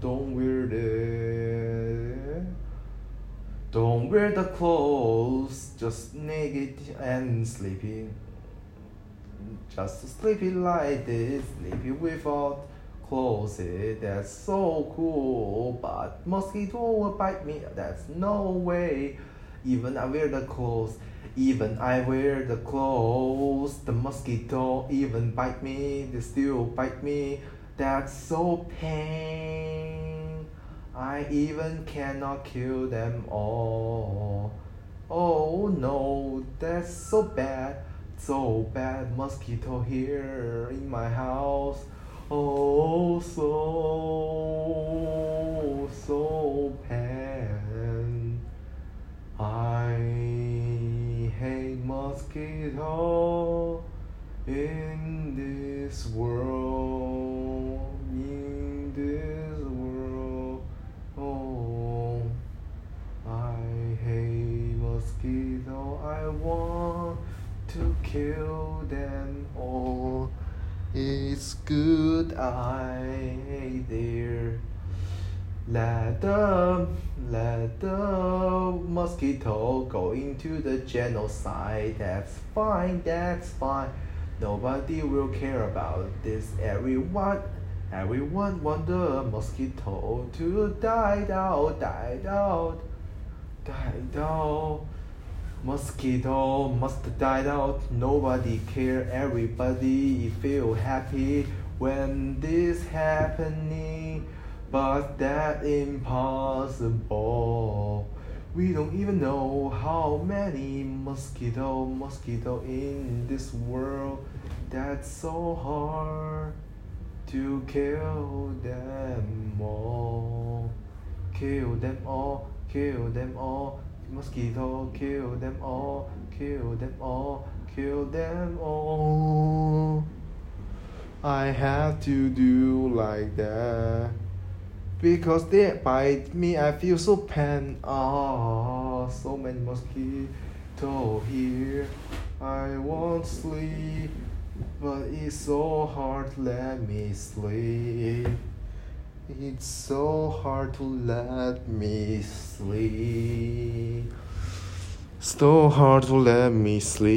don't wear it. Don't wear the clothes, just naked and sleeping. Just sleeping like this, sleeping without clothes. That's so cool, but mosquito will bite me. That's no way. Even I wear the clothes, even I wear the clothes. The mosquito even bite me. They still bite me. That's so pain. I even cannot kill them all. Oh no, that's so bad, so bad. Mosquito here in my house. Oh, so, so pain. I hate mosquito in this world, kill them all. It's good I there. Let the let the mosquito go into the genocide. That's fine, that's fine. Nobody will care about this. Everyone everyone want the mosquito to die out, die out, die out. Mosquito must die out. Nobody care. Everybody feel happy when this happening. But that impossible. We don't even know how many mosquito mosquito in this world. That's so hard to kill them all. Kill them all, kill them all. Mosquito, kill them all, kill them all, kill them all. I have to do like that. Because they bite me, I feel so pain. Ah, so many mosquito here. I won't sleep, but it's so hard to let me sleep. It's so hard to let me sleep. So hard to let me sleep.